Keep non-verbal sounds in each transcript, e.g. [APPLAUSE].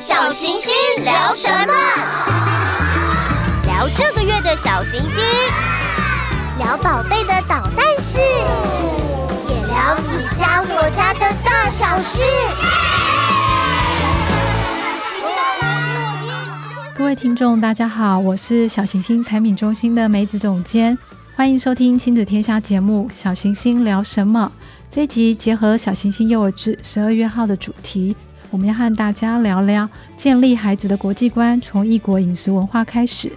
小行星聊什么？聊这个月的小行星，聊宝贝的捣蛋事，也聊你家我家的大小事。各位听众，大家好，我是小行星产品中心的梅子总监，欢迎收听亲子天下节目《小行星聊什么》。这一集结合小行星幼儿志十二月号的主题。我们要和大家聊聊建立孩子的国际观，从异国饮食文化开始。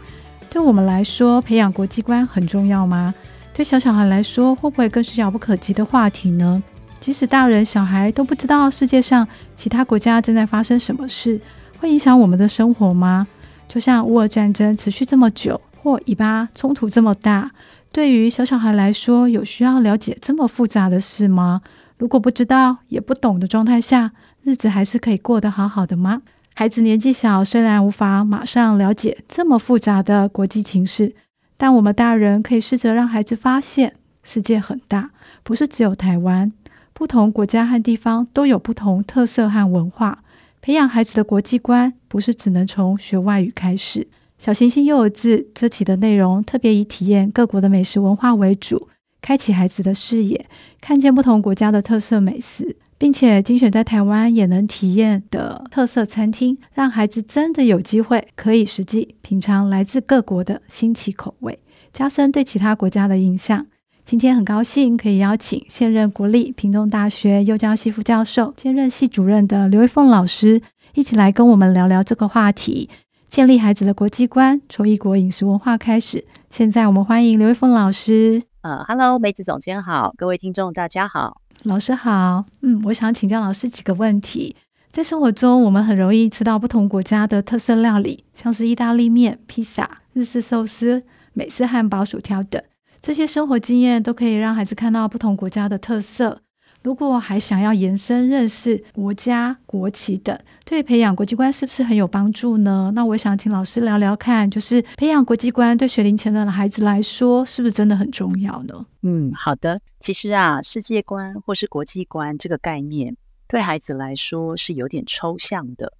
对我们来说，培养国际观很重要吗？对小小孩来说，会不会更是遥不可及的话题呢？即使大人小孩都不知道世界上其他国家正在发生什么事，会影响我们的生活吗？就像乌尔战争持续这么久，或以巴冲突这么大，对于小小孩来说，有需要了解这么复杂的事吗？如果不知道也不懂的状态下，日子还是可以过得好好的吗？孩子年纪小，虽然无法马上了解这么复杂的国际情势，但我们大人可以试着让孩子发现，世界很大，不是只有台湾，不同国家和地方都有不同特色和文化。培养孩子的国际观，不是只能从学外语开始。小行星幼儿志这期的内容特别以体验各国的美食文化为主，开启孩子的视野，看见不同国家的特色美食。并且精选在台湾也能体验的特色餐厅，让孩子真的有机会可以实际品尝来自各国的新奇口味，加深对其他国家的印象。今天很高兴可以邀请现任国立屏东大学幼教系副教授、兼任系主任的刘一凤老师，一起来跟我们聊聊这个话题：建立孩子的国际观，从异国饮食文化开始。现在我们欢迎刘一凤老师。呃哈喽，梅子总监好，各位听众大家好。老师好，嗯，我想请教老师几个问题。在生活中，我们很容易吃到不同国家的特色料理，像是意大利面、披萨、日式寿司、美式汉堡、薯条等。这些生活经验都可以让孩子看到不同国家的特色。如果还想要延伸认识国家国旗等，对培养国际观是不是很有帮助呢？那我想请老师聊聊看，就是培养国际观对学龄前的孩子来说，是不是真的很重要呢？嗯，好的。其实啊，世界观或是国际观这个概念，对孩子来说是有点抽象的。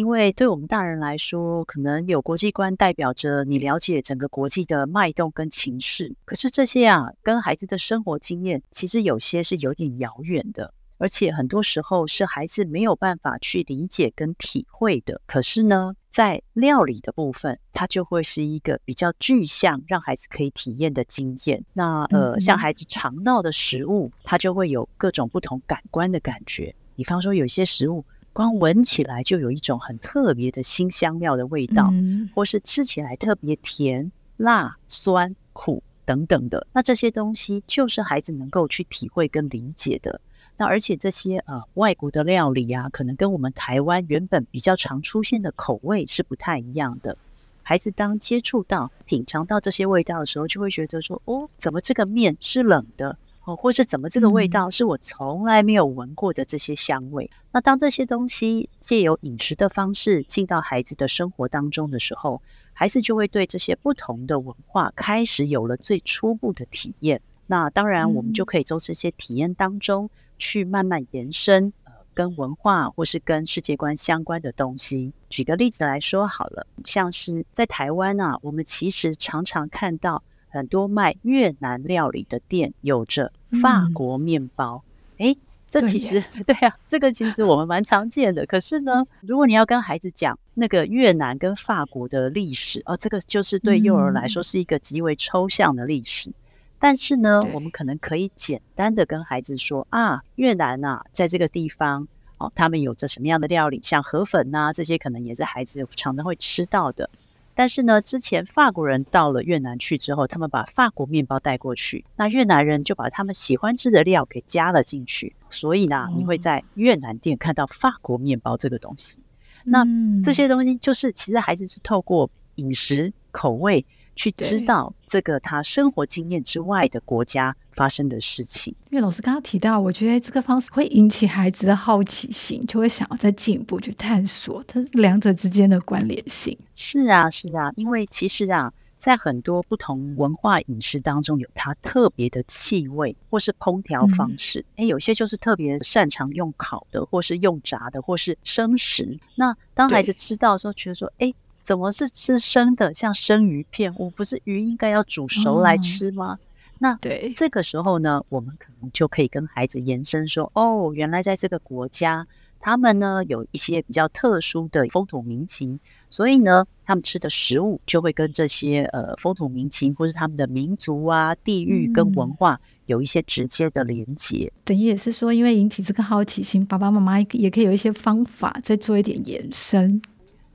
因为对我们大人来说，可能有国际观代表着你了解整个国际的脉动跟情势。可是这些啊，跟孩子的生活经验，其实有些是有点遥远的，而且很多时候是孩子没有办法去理解跟体会的。可是呢，在料理的部分，它就会是一个比较具象，让孩子可以体验的经验。那呃，像孩子尝到的食物，它就会有各种不同感官的感觉。比方说，有一些食物。光闻起来就有一种很特别的辛香料的味道，嗯，或是吃起来特别甜、辣、酸、苦等等的。那这些东西就是孩子能够去体会跟理解的。那而且这些呃外国的料理啊，可能跟我们台湾原本比较常出现的口味是不太一样的。孩子当接触到、品尝到这些味道的时候，就会觉得说：哦，怎么这个面是冷的？哦，或是怎么这个味道是我从来没有闻过的这些香味。嗯。那当这些东西借由饮食的方式进到孩子的生活当中的时候，孩子就会对这些不同的文化开始有了最初步的体验。那当然，我们就可以从这些体验当中去慢慢延伸，呃，跟文化或是跟世界观相关的东西。举个例子来说好了，像是在台湾啊，我们其实常常看到。很多卖越南料理的店有着法国面包，诶、嗯，这其实对，对啊，这个其实我们蛮常见的。可是呢，如果你要跟孩子讲那个越南跟法国的历史，哦，这个就是对幼儿来说是一个极为抽象的历史。嗯、但是呢，我们可能可以简单的跟孩子说啊，越南啊，在这个地方哦，他们有着什么样的料理，像河粉呐、啊，这些可能也是孩子常常会吃到的。但是呢，之前法国人到了越南去之后，他们把法国面包带过去，那越南人就把他们喜欢吃的料给加了进去，所以呢，你会在越南店看到法国面包这个东西。那这些东西就是，其实孩子是透过饮食口味。去知道这个他生活经验之外的国家发生的事情。因为老师刚刚提到，我觉得这个方式会引起孩子的好奇心，就会想要再进一步去探索它两者之间的关联性。是啊，是啊，因为其实啊，在很多不同文化饮食当中，有它特别的气味，或是烹调方式。哎、嗯，有些就是特别擅长用烤的，或是用炸的，或是生食。那当孩子吃到的时候，觉得说，哎，怎么是吃生的？像生鱼片，我不是鱼应该要煮熟来吃吗？哦、那对这个时候呢，我们可能就可以跟孩子延伸说，哦，原来在这个国家。他们呢，有一些比较特殊的风土民情，所以呢，他们吃的食物就会跟这些呃风土民情，或是他们的民族啊、地域跟文化有一些直接的连接。等于也是说，因为引起这个好奇心，爸爸妈妈也可以有一些方法再做一点延伸。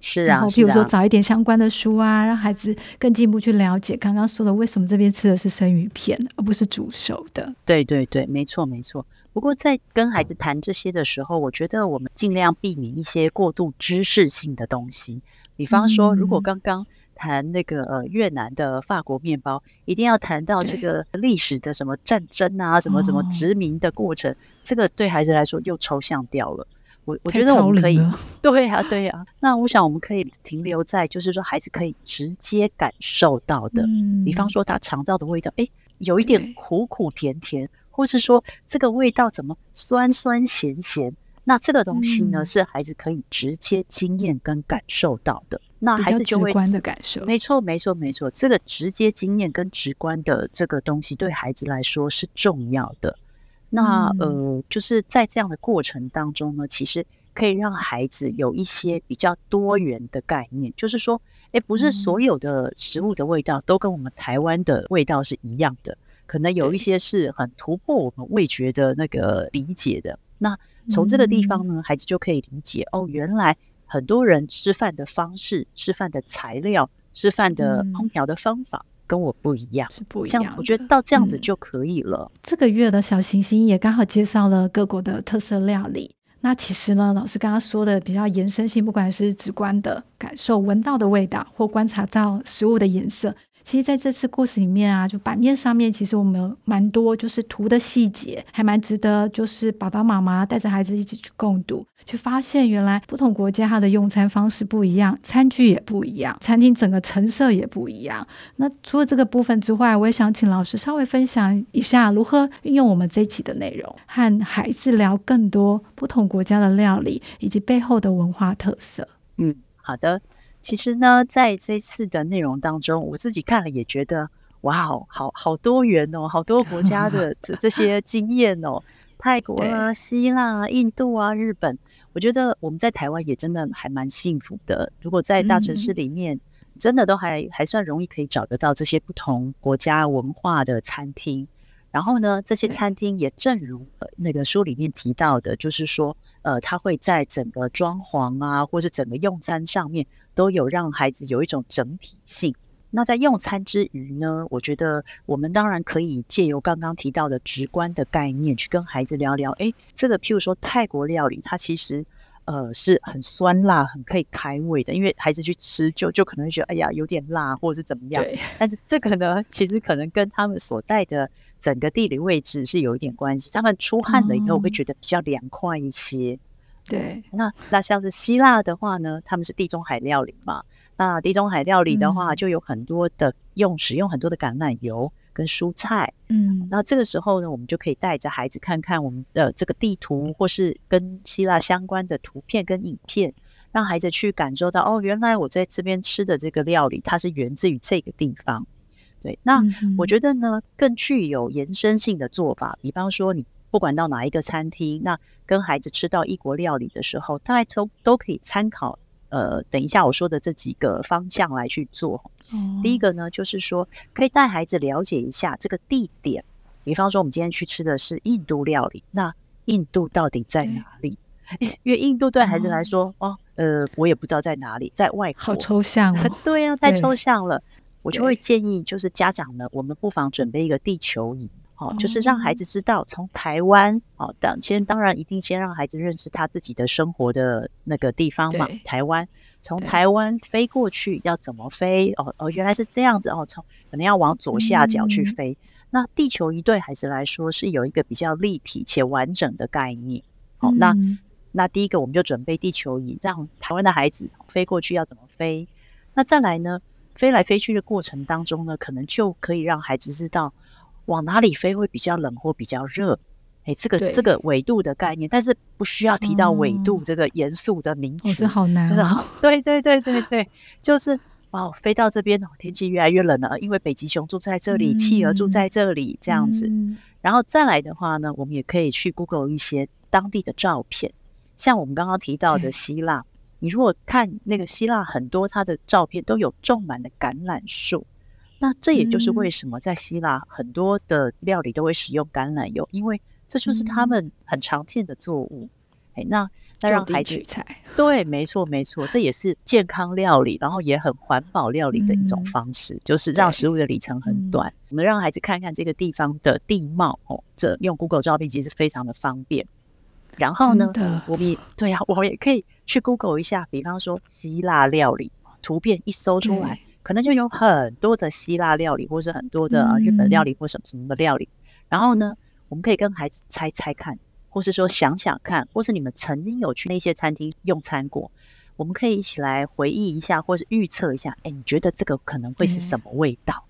是啊，然后譬如说找一点相关的书啊，让孩子更进一步去了解刚刚说的为什么这边吃的是生鱼片，而不是煮熟的。对对对，没错没错。不过，在跟孩子谈这些的时候，我觉得我们尽量避免一些过度知识性的东西。比方说，如果刚刚谈那个呃越南的法国面包，一定要谈到这个历史的什么战争啊，什么什么殖民的过程，这个对孩子来说又抽象掉了。我我觉得我们可以，[LAUGHS] 对呀对呀。那我想我们可以停留在，就是说孩子可以直接感受到的，比方说他尝到的味道，哎，有一点苦苦甜甜。或是说这个味道怎么酸酸咸咸？那这个东西呢，是孩子可以直接经验跟感受到的。那孩子就会直观的感受。没错，没错，没错。这个直接经验跟直观的这个东西，对孩子来说是重要的。那呃，就是在这样的过程当中呢，其实可以让孩子有一些比较多元的概念，就是说，诶，不是所有的食物的味道都跟我们台湾的味道是一样的。可能有一些是很突破我们味觉的那个理解的。那从这个地方呢，孩子就可以理解哦，原来很多人吃饭的方式、吃饭的材料、吃饭的烹调的方法跟我不一样，是不一样。这样我觉得到这样子就可以了。这个月的小行星也刚好介绍了各国的特色料理。那其实呢，老师刚刚说的比较延伸性，不管是直观的感受、闻到的味道，或观察到食物的颜色。其实在这次故事里面啊，就版面上面，其实我们蛮多就是图的细节，还蛮值得，就是爸爸妈妈带着孩子一起去共读，去发现原来不同国家它的用餐方式不一样，餐具也不一样，餐厅整个陈设也不一样。那除了这个部分之外，我也想请老师稍微分享一下如何运用我们这一期的内容，和孩子聊更多不同国家的料理以及背后的文化特色。嗯，好的。其实呢，在这次的内容当中，我自己看了也觉得，哇哦，好好多元哦，好多国家的这这些经验哦，泰国啊、希腊啊、印度啊、日本，我觉得我们在台湾也真的还蛮幸福的。如果在大城市里面，真的都还还算容易可以找得到这些不同国家文化的餐厅。然后呢，这些餐厅也正如那个书里面提到的，就是说，呃，他会在整个装潢啊，或是整个用餐上面，都有让孩子有一种整体性。那在用餐之余呢，我觉得我们当然可以借由刚刚提到的直观的概念，去跟孩子聊聊。诶，这个譬如说泰国料理，它其实。呃，是很酸辣，很可以开胃的。因为孩子去吃就，就就可能会觉得，哎呀，有点辣，或者是怎么样。对。但是这个呢，其实可能跟他们所在的整个地理位置是有一点关系。他们出汗了以后，会觉得比较凉快一些。对。那那像是希腊的话呢，他们是地中海料理嘛。那地中海料理的话，就有很多的用、嗯、使用很多的橄榄油。跟蔬菜，嗯，那这个时候呢，我们就可以带着孩子看看我们的这个地图，或是跟希腊相关的图片跟影片，让孩子去感受到哦，原来我在这边吃的这个料理，它是源自于这个地方。对，那我觉得呢，更具有延伸性的做法，比方说你不管到哪一个餐厅，那跟孩子吃到异国料理的时候，大家都都可以参考。呃，等一下我说的这几个方向来去做。嗯、第一个呢，就是说可以带孩子了解一下这个地点。比方说，我们今天去吃的是印度料理，那印度到底在哪里？[LAUGHS] 因为印度对孩子来说，嗯、哦，呃，我也不知道在哪里，在外国。好抽象哦。[LAUGHS] 对呀、啊，[LAUGHS] 太抽象了。我就会建议，就是家长呢，我们不妨准备一个地球仪。好，就是让孩子知道从台湾，哦，当先当然一定先让孩子认识他自己的生活的那个地方嘛。台湾从台湾飞过去要怎么飞？哦哦，原来是这样子哦，从可能要往左下角去飞。嗯、那地球仪对孩子来说是有一个比较立体且完整的概念。好，那那第一个我们就准备地球仪，让台湾的孩子飞过去要怎么飞？那再来呢？飞来飞去的过程当中呢，可能就可以让孩子知道往哪里飞会比较冷或比较热。哎，这个这个纬度的概念，但是不需要提到纬度这个严肃的名词，这、哦、好难、哦，就是好，对对对对对，就是哦，飞到这边，天气越来越冷了，因为北极熊住在这里，嗯、企鹅住在这里，这样子。嗯、然后再来的话呢，我们也可以去 Google 一些当地的照片，像我们刚刚提到的希腊，你如果看那个希腊很多它的照片都有种满了橄榄树，那这也就是为什么在希腊很多的料理都会使用橄榄油，因为这就是他们很常见的作物，哎、嗯，那那让孩子对，没错没错，这也是健康料理，然后也很环保料理的一种方式，嗯、就是让食物的里程很短。我们让孩子看看这个地方的地貌哦，这用 Google 照片其实非常的方便。然后呢，我们也对呀、啊，我也可以去 Google 一下，比方说希腊料理，图片一搜出来，可能就有很多的希腊料理，或是很多的日本料理或什么什么的料理。嗯、然后呢，我们可以跟孩子猜猜看，或是说想想看，或是你们曾经有去那些餐厅用餐过，我们可以一起来回忆一下，或是预测一下。哎，你觉得这个可能会是什么味道？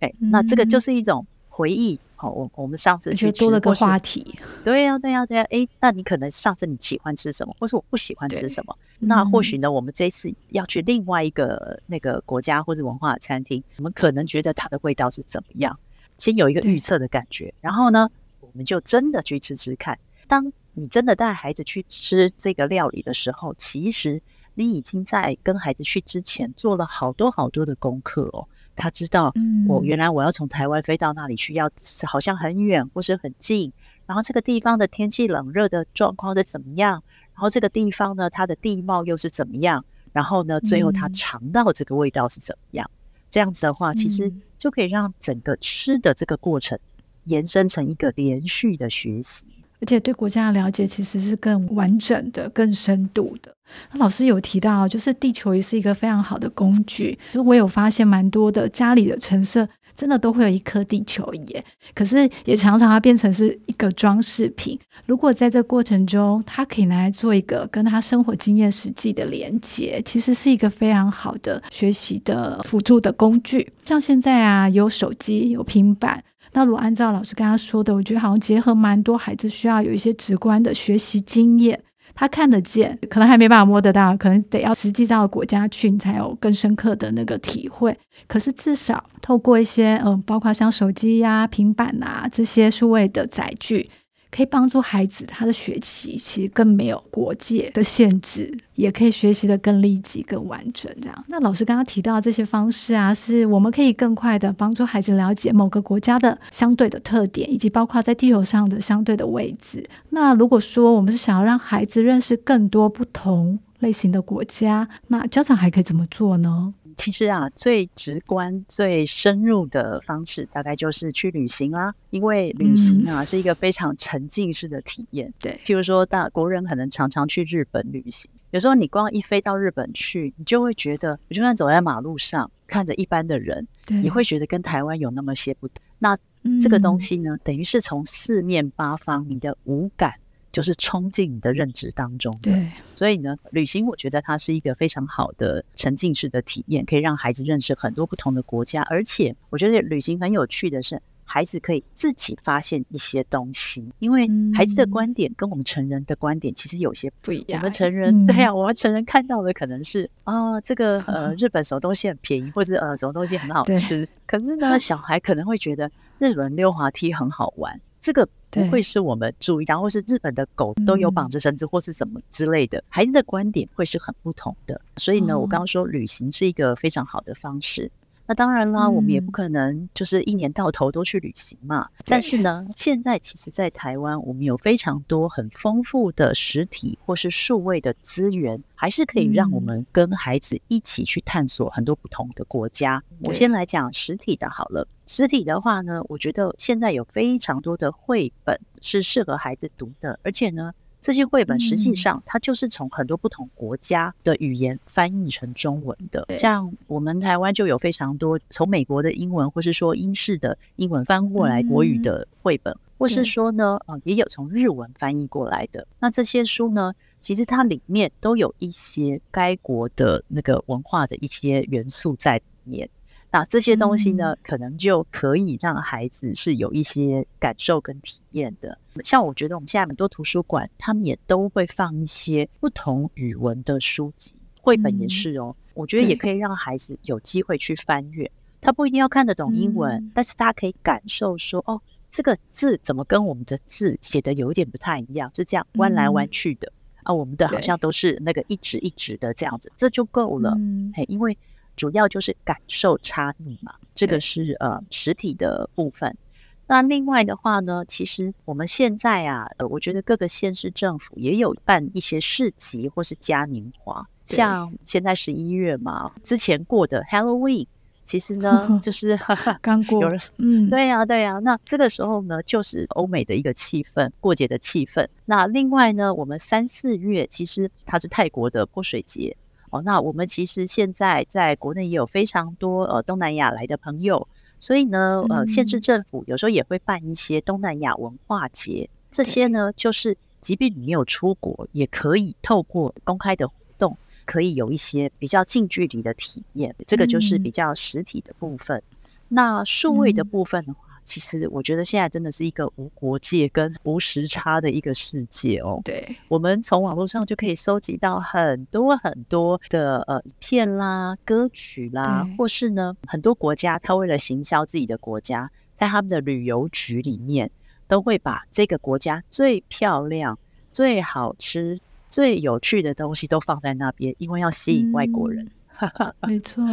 哎、嗯，那这个就是一种回忆。好，我我们上次去吃，多了个话题。对呀、啊，对呀、啊，对呀、啊。哎，那你可能上次你喜欢吃什么，或是我不喜欢吃什么？那或许呢，我们这次要去另外一个那个国家或者文化的餐厅，我们可能觉得它的味道是怎么样？先有一个预测的感觉，然后呢，我们就真的去吃吃看。当你真的带孩子去吃这个料理的时候，其实你已经在跟孩子去之前做了好多好多的功课哦。他知道，我原来我要从台湾飞到那里去，要好像很远或是很近。然后这个地方的天气冷热的状况是怎么样？然后这个地方呢，它的地貌又是怎么样？然后呢，最后他尝到这个味道是怎么样？这样子的话，其实就可以让整个吃的这个过程延伸成一个连续的学习，而且对国家的了解其实是更完整的、更深度的。那老师有提到，就是地球仪是一个非常好的工具。就我有发现，蛮多的家里的陈设真的都会有一颗地球仪，可是也常常它变成是一个装饰品。如果在这过程中，它可以拿来做一个跟他生活经验实际的连接，其实是一个非常好的学习的辅助的工具。像现在啊，有手机，有平板，那如果按照老师刚刚说的，我觉得好像结合蛮多孩子需要有一些直观的学习经验。他看得见，可能还没办法摸得到，可能得要实际到国家去，你才有更深刻的那个体会。可是至少透过一些，嗯、包括像手机呀、平板啊这些数位的载具。可以帮助孩子，他的学习其实更没有国界的限制，也可以学习得更立即、更完整。这样，那老师刚刚提到这些方式啊，是我们可以更快地帮助孩子了解某个国家的相对的特点，以及包括在地球上的相对的位置。那如果说我们是想要让孩子认识更多不同类型的国家，那家长还可以怎么做呢？其实啊，最直观、最深入的方式，大概就是去旅行啦、啊。因为旅行啊，是一个非常沉浸式的体验。对、嗯，譬如说，大国人可能常常去日本旅行，有时候你光一飞到日本去，你就会觉得，就算走在马路上，看着一般的人，你会觉得跟台湾有那么些不同。那这个东西呢，等于是从四面八方，你的五感。就是冲进你的认知当中的，对，所以呢，旅行我觉得它是一个非常好的沉浸式的体验，可以让孩子认识很多不同的国家。而且我觉得旅行很有趣的是，孩子可以自己发现一些东西，因为孩子的观点跟我们成人的观点其实有些不一样。我们成人，对呀，我们成人看到的可能是啊，这个呃，[LAUGHS] 日本什么东西很便宜，或者呃，什么东西很好吃。可是呢，小孩可能会觉得日本溜滑梯很好玩，这个。不会是我们注意到，或是日本的狗都有绑着绳子，或是什么之类的，孩子的观点会是很不同的。所以呢，我刚刚说旅行是一个非常好的方式。那当然啦，我们也不可能就是一年到头都去旅行嘛。但是呢，现在其实，在台湾，我们有非常多很丰富的实体或是数位的资源，还是可以让我们跟孩子一起去探索很多不同的国家。我先来讲实体的好了。实体的话呢，我觉得现在有非常多的绘本是适合孩子读的，而且呢。这些绘本实际上，它就是从很多不同国家的语言翻译成中文的。像我们台湾就有非常多从美国的英文，或是说英式的英文翻过来国语的绘本，或是说呢，呃，也有从日文翻译过来的。那这些书呢，其实它里面都有一些该国的那个文化的一些元素在里面。那这些东西呢，可能就可以让孩子是有一些感受跟体验的。像我觉得我们现在很多图书馆，他们也都会放一些不同语文的书籍，绘本也是哦。我觉得也可以让孩子有机会去翻阅。他不一定要看得懂英文，但是他可以感受说，哦，这个字怎么跟我们的字写的有一点不太一样，是这样弯来弯去的。啊，我们的好像都是那个一直一直的这样子，这就够了。嗯，嘿，因为主要就是感受差异嘛，这个是呃实体的部分。那另外的话呢，其实我们现在啊，呃，我觉得各个县市政府也有办一些市集或是嘉年华，像现在十一月嘛，之前过的 Halloween。其实呢，[LAUGHS] 就是刚过，[LAUGHS] 有人嗯，对呀，对呀。那这个时候呢，就是欧美的一个气氛，过节的气氛。那另外呢，我们三四月其实它是泰国的泼水节哦。那我们其实现在在国内也有非常多呃东南亚来的朋友，所以呢，呃，县市政府有时候也会办一些东南亚文化节。这些呢，就是即便你没有出国，也可以透过公开的活动。可以有一些比较近距离的体验，这个就是比较实体的部分。嗯、那数位的部分的话，嗯、其实我觉得现在真的是一个无国界跟无时差的一个世界哦。对，我们从网络上就可以收集到很多很多的呃片啦、歌曲啦，或是呢很多国家，他为了行销自己的国家，在他们的旅游局里面都会把这个国家最漂亮、最好吃。最有趣的东西都放在那边，因为要吸引外国人。嗯、[LAUGHS] 没错，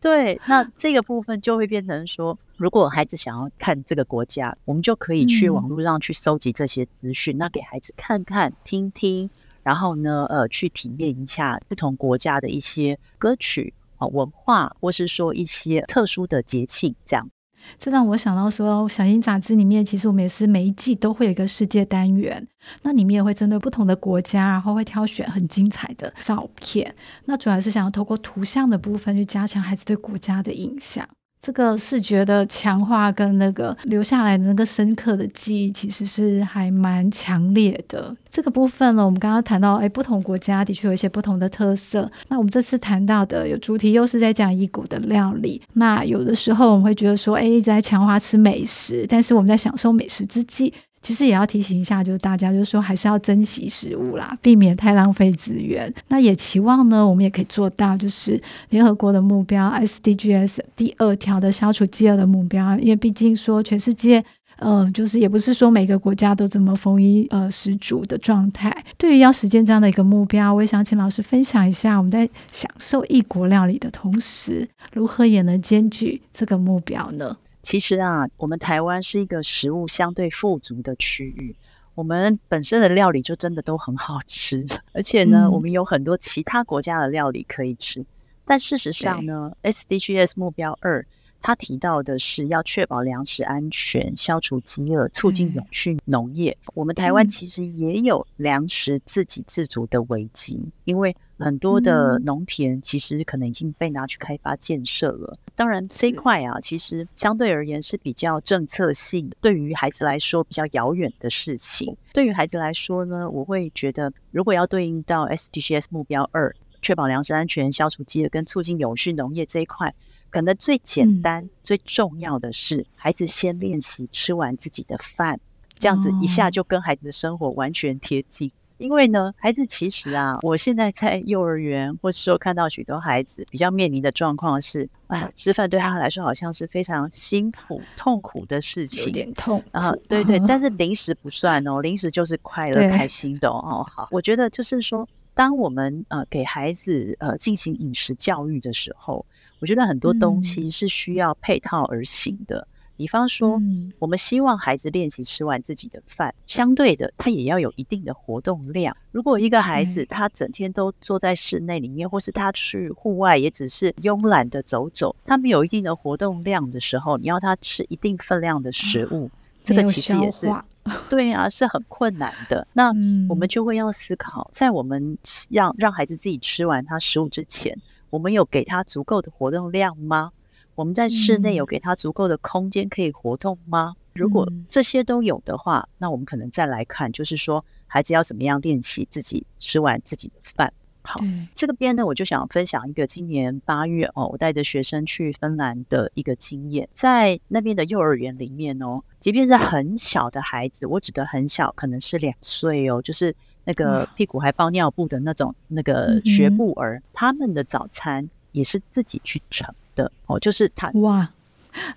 对，那这个部分就会变成说，如果孩子想要看这个国家，我们就可以去网络上去搜集这些资讯，嗯、那给孩子看看、听听，然后呢，呃，去体验一下不同国家的一些歌曲啊、文化，或是说一些特殊的节庆，这样。这让我想到说，小英杂志里面其实我们也是每一季都会有一个世界单元，那里面也会针对不同的国家，然后会挑选很精彩的照片。那主要是想要透过图像的部分去加强孩子对国家的印象。这个视觉的强化跟那个留下来的那个深刻的记忆，其实是还蛮强烈的。这个部分呢，我们刚刚谈到，哎，不同国家的确有一些不同的特色。那我们这次谈到的有主题，又是在讲异国的料理。那有的时候我们会觉得说，哎，一直在强化吃美食，但是我们在享受美食之际。其实也要提醒一下，就是大家就是说，还是要珍惜食物啦，避免太浪费资源。那也期望呢，我们也可以做到，就是联合国的目标 SDGs 第二条的消除饥饿的目标。因为毕竟说全世界，呃，就是也不是说每个国家都这么丰衣呃食足的状态。对于要实现这样的一个目标，我也想请老师分享一下，我们在享受异国料理的同时，如何也能兼具这个目标呢？其实啊，我们台湾是一个食物相对富足的区域，我们本身的料理就真的都很好吃，[LAUGHS] 而且呢，嗯、我们有很多其他国家的料理可以吃。但事实上呢，SDGs 目标二，它提到的是要确保粮食安全、消除饥饿、促进永续农业。嗯、我们台湾其实也有粮食自给自足的危机，嗯、因为很多的农田其实可能已经被拿去开发建设了。当然，这一块啊，其实相对而言是比较政策性，对于孩子来说比较遥远的事情。对于孩子来说呢，我会觉得，如果要对应到 SDGs 目标二，确保粮食安全、消除饥饿跟促进永续农业这一块，可能最简单、嗯、最重要的是，孩子先练习吃完自己的饭，这样子一下就跟孩子的生活完全贴近。因为呢，孩子其实啊，我现在在幼儿园，或是说看到许多孩子比较面临的状况是，啊，吃饭对他来说好像是非常辛苦、痛苦的事情，有点痛。啊，对对，[LAUGHS] 但是零食不算哦，零食就是快乐、开心的哦。好，我觉得就是说，当我们呃给孩子呃进行饮食教育的时候，我觉得很多东西是需要配套而行的。嗯比方说，我们希望孩子练习吃完自己的饭，相对的，他也要有一定的活动量。如果一个孩子他整天都坐在室内里面，或是他去户外也只是慵懒的走走，他没有一定的活动量的时候，你要他吃一定分量的食物，这个其实也是 [LAUGHS] 对啊，是很困难的。那我们就会要思考，在我们让让孩子自己吃完他食物之前，我们有给他足够的活动量吗？我们在室内有给他足够的空间可以活动吗？如果这些都有的话，那我们可能再来看，就是说孩子要怎么样练习自己吃完自己的饭。好，这个边呢，我就想分享一个今年八月哦，我带着学生去芬兰的一个经验，在那边的幼儿园里面哦，即便是很小的孩子，我指的很小，可能是两岁哦，就是那个屁股还包尿布的那种那个学步儿，嗯、他们的早餐也是自己去盛的哦，就是他哇，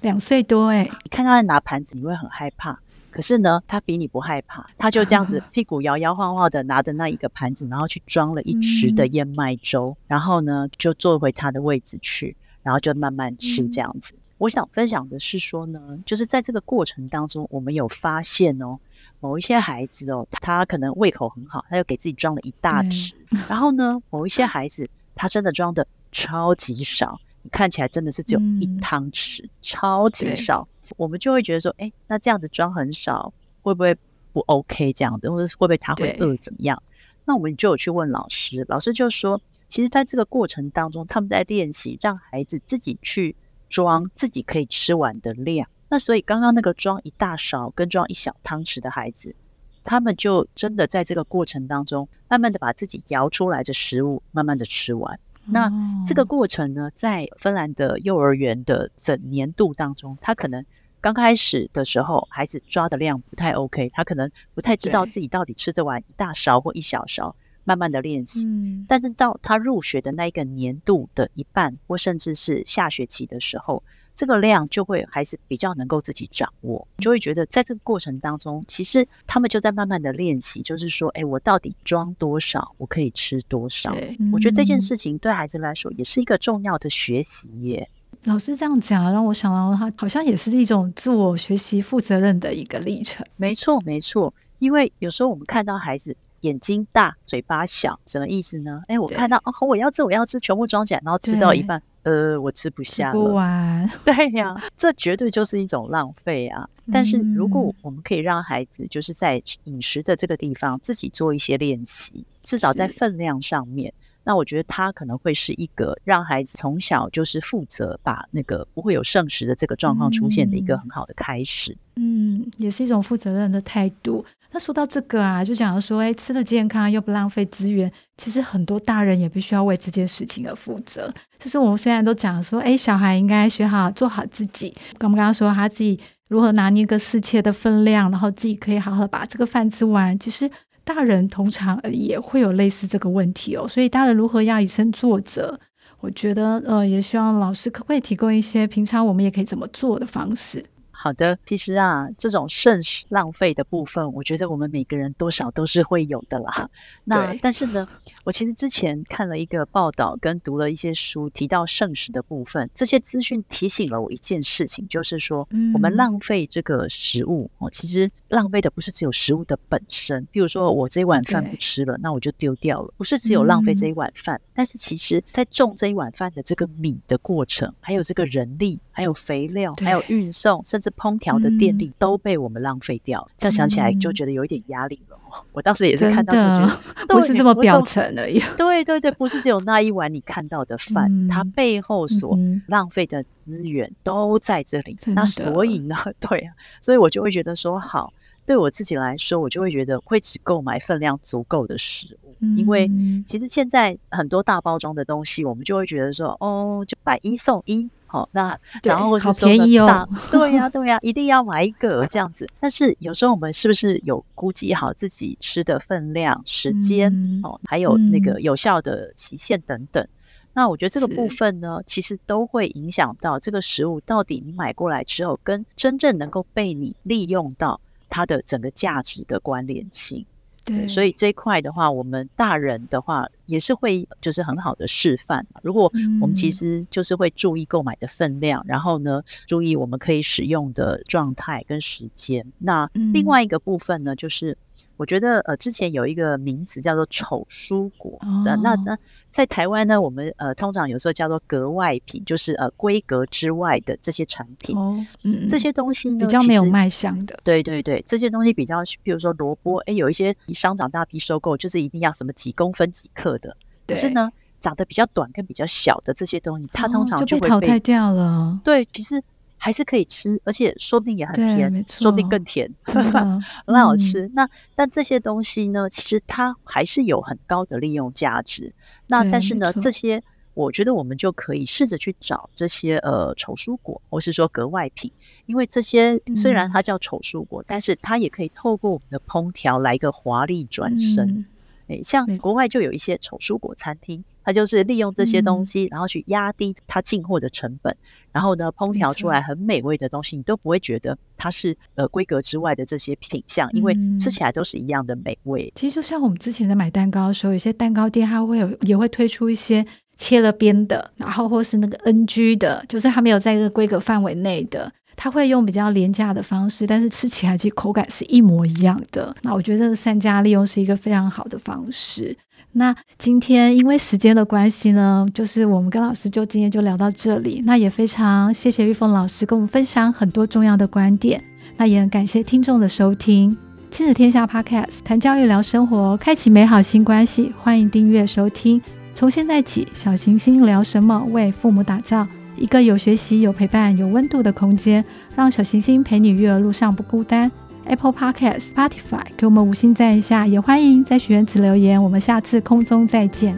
两岁多哎，你看他在拿盘子，你会很害怕。可是呢，他比你不害怕，他就这样子 [LAUGHS] 屁股摇摇晃晃的拿着那一个盘子，然后去装了一池的燕麦粥，然后呢就坐回他的位置去，然后就慢慢吃这样子。我想分享的是说呢，就是在这个过程当中，我们有发现哦，某一些孩子哦，他可能胃口很好，他就给自己装了一大匙，然后呢，某一些孩子他真的装的超级少，你看起来真的是只有一汤匙，超级少。我们就会觉得说，哎，那这样子装很少，会不会不 OK 这样子，或者是会不会他会饿怎么样？那我们就有去问老师，老师就说，其实在这个过程当中，他们在练习让孩子自己去装自己可以吃完的量。那所以刚刚那个装一大勺跟装一小汤匙的孩子，他们就真的在这个过程当中，慢慢的把自己舀出来的食物慢慢的吃完。那这个过程呢，在芬兰的幼儿园的整年度当中，他可能刚开始的时候，孩子抓的量不太 OK，他可能不太知道自己到底吃得完一大勺或一小勺，慢慢的练习。嗯，但是到他入学的那一个年度的一半，或甚至是下学期的时候。这个量就会还是比较能够自己掌握，就会觉得在这个过程当中，其实他们就在慢慢的练习，就是说，哎，我到底装多少，我可以吃多少？嗯、我觉得这件事情对孩子来说也是一个重要的学习耶。老师这样讲，让我想到他好像也是一种自我学习、负责任的一个历程。没错，没错，因为有时候我们看到孩子眼睛大、嘴巴小，什么意思呢？哎，我看到哦，我要吃，我要吃，全部装起来，然后吃到一半。呃，我吃不下了。不完。[LAUGHS] 对呀，这绝对就是一种浪费啊！但是如果我们可以让孩子就是在饮食的这个地方自己做一些练习，至少在分量上面，那我觉得他可能会是一个让孩子从小就是负责把那个不会有剩食的这个状况出现的一个很好的开始。嗯，也是一种负责任的态度。那说到这个啊，就讲说，哎，吃的健康又不浪费资源，其实很多大人也必须要为这件事情而负责。就是我们虽然都讲说，哎，小孩应该学好做好自己，刚刚刚说他自己如何拿捏个适切的分量，然后自己可以好好把这个饭吃完。其实大人通常也会有类似这个问题哦，所以大人如何要以身作则？我觉得呃，也希望老师可不可以提供一些平常我们也可以怎么做的方式。好的，其实啊，这种剩食浪费的部分，我觉得我们每个人多少都是会有的啦。[LAUGHS] 那但是呢，我其实之前看了一个报道，跟读了一些书，提到剩食的部分，这些资讯提醒了我一件事情，就是说，我们浪费这个食物哦，其实浪费的不是只有食物的本身，比如说我这一碗饭不吃了，那我就丢掉了，不是只有浪费这一碗饭，但是其实在种这一碗饭的这个米的过程，还有这个人力，还有肥料，还有运送，甚至烹调的电力都被我们浪费掉，这样想起来就觉得有一点压力了。我当时也是看到，就觉得 [LAUGHS] 不是这么表层而已。[LAUGHS] 对对对，不是只有那一碗你看到的饭，它背后所浪费的资源都在这里。那所以呢，[LAUGHS] 对啊，所以我就会觉得说，好，对我自己来说，我就会觉得会只购买分量足够的食物，因为其实现在很多大包装的东西，我们就会觉得说，哦，就买一送一。好，那然后是说便宜哦，[LAUGHS] 对呀，对呀，一定要买一个这样子。但是有时候我们是不是有估计好自己吃的分量、时间哦，还有那个有效的期限等等？那我觉得这个部分呢，其实都会影响到这个食物到底你买过来之后，跟真正能够被你利用到它的整个价值的关联性。对，所以这一块的话，我们大人的话也是会就是很好的示范。如果我们其实就是会注意购买的分量，嗯、然后呢，注意我们可以使用的状态跟时间。那另外一个部分呢，就是。我觉得呃，之前有一个名词叫做丑蔬果的，那那在台湾呢，我们呃通常有时候叫做格外品，就是呃规格之外的这些产品。哦，嗯，这些东西比较没有卖相的。对对对，这些东西比较，比如说萝卜，哎，有一些商场大批收购，就是一定要什么几公分几克的。可是呢，长得比较短跟比较小的这些东西，它通常就会淘汰掉了。对，其实。还是可以吃，而且说不定也很甜，说不定更甜 [LAUGHS] [LAUGHS] 很好吃。嗯、那但这些东西呢，其实它还是有很高的利用价值。那但是呢，这些我觉得我们就可以试着去找这些呃丑蔬果，或是说格外品，因为这些虽然它叫丑蔬果，嗯、但是它也可以透过我们的烹调来一个华丽转身。嗯诶，像国外就有一些丑蔬果餐厅，它就是利用这些东西，嗯、然后去压低它进货的成本，然后呢，烹调出来很美味的东西，你都不会觉得它是呃规格之外的这些品相，因为吃起来都是一样的美味。其实就像我们之前在买蛋糕的时候，有些蛋糕店它会有也会推出一些切了边的，然后或是那个 NG 的，就是它没有在这个规格范围内的。它会用比较廉价的方式，但是吃起来其实口感是一模一样的。那我觉得这个善加利用是一个非常好的方式。那今天因为时间的关系呢，就是我们跟老师就今天就聊到这里。那也非常谢谢玉凤老师跟我们分享很多重要的观点。那也很感谢听众的收听，亲子天下 Podcast 谈教育聊生活，开启美好新关系。欢迎订阅收听。从现在起，小行星聊什么？为父母打造。一个有学习、有陪伴、有温度的空间，让小行星陪你育儿路上不孤单。Apple Podcast、Spotify，给我们五星赞一下，也欢迎在许愿池留言。我们下次空中再见。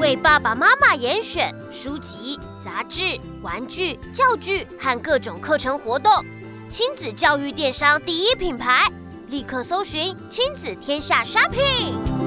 为爸爸妈妈严选书籍、杂志、玩具、教具和各种课程活动，亲子教育电商第一品牌，立刻搜寻亲子天下 Shopping。